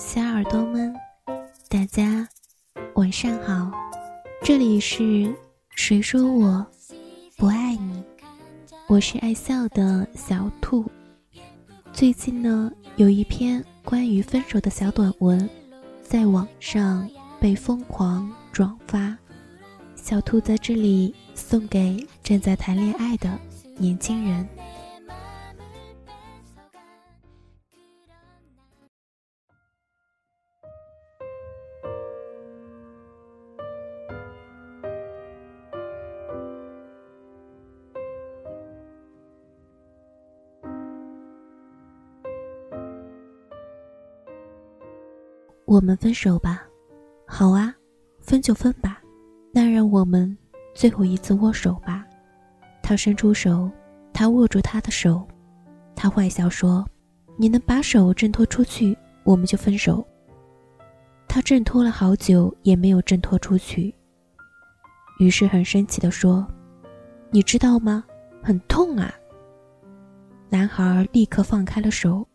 小耳朵们，大家晚上好，这里是谁说我不爱你？我是爱笑的小兔。最近呢，有一篇关于分手的小短文，在网上被疯狂转发。小兔在这里送给正在谈恋爱的年轻人。我们分手吧，好啊，分就分吧，那让我们最后一次握手吧。他伸出手，他握住他的手，他坏笑说：“你能把手挣脱出去，我们就分手。”他挣脱了好久也没有挣脱出去，于是很生气地说：“你知道吗？很痛啊。”男孩立刻放开了手，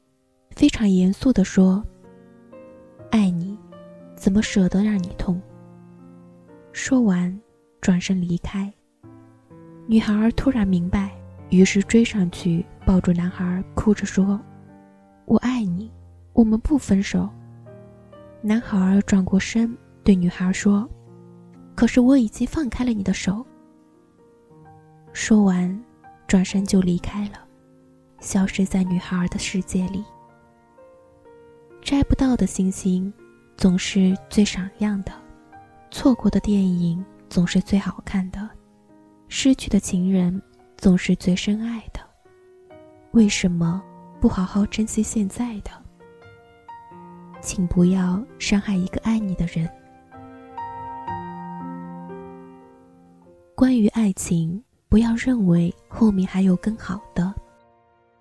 非常严肃地说。爱你，怎么舍得让你痛？说完，转身离开。女孩突然明白，于是追上去抱住男孩，哭着说：“我爱你，我们不分手。”男孩转过身对女孩说：“可是我已经放开了你的手。”说完，转身就离开了，消失在女孩的世界里。摘不到的星星，总是最闪亮的；错过的电影总是最好看的；失去的情人总是最深爱的。为什么不好好珍惜现在的？请不要伤害一个爱你的人。关于爱情，不要认为后面还有更好的，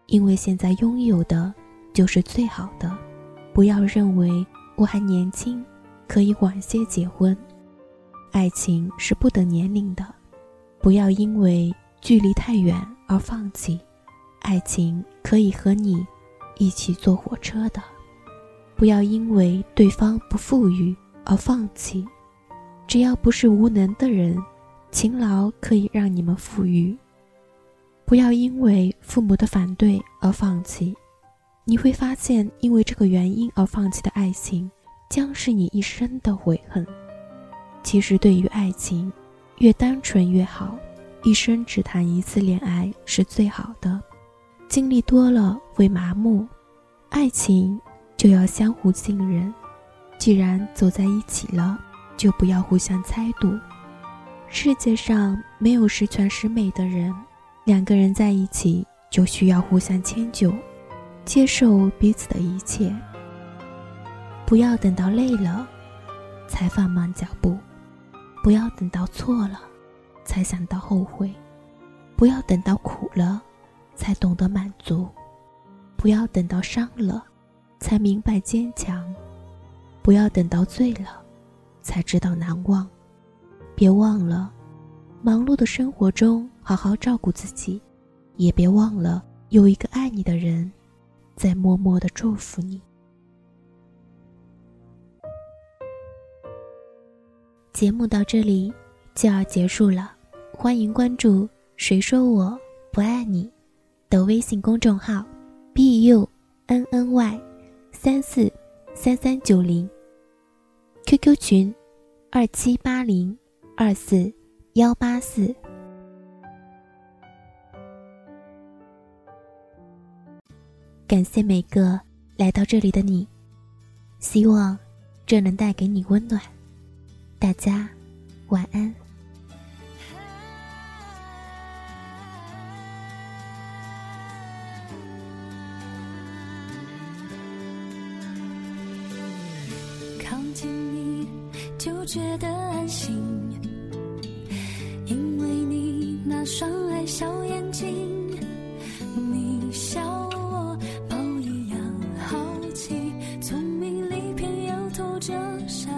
因为现在拥有的就是最好的。不要认为我还年轻，可以晚些结婚。爱情是不等年龄的，不要因为距离太远而放弃。爱情可以和你一起坐火车的，不要因为对方不富裕而放弃。只要不是无能的人，勤劳可以让你们富裕。不要因为父母的反对而放弃。你会发现，因为这个原因而放弃的爱情，将是你一生的悔恨。其实，对于爱情，越单纯越好。一生只谈一次恋爱是最好的，经历多了会麻木。爱情就要相互信任，既然走在一起了，就不要互相猜度。世界上没有十全十美的人，两个人在一起就需要互相迁就。接受彼此的一切，不要等到累了才放慢脚步，不要等到错了才想到后悔，不要等到苦了才懂得满足，不要等到伤了才明白坚强，不要等到醉了才知道难忘。别忘了，忙碌的生活中好好照顾自己，也别忘了有一个爱你的人。在默默的祝福你。节目到这里就要结束了，欢迎关注“谁说我不爱你”的微信公众号，b u n n y 三四三三九零，QQ 群二七八零二四幺八四。感谢每个来到这里的你，希望这能带给你温暖。大家晚安。靠近你就觉得安心，因为你那双爱笑眼睛，你笑。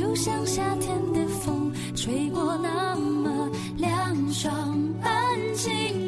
就像夏天的风吹过那么凉爽安静。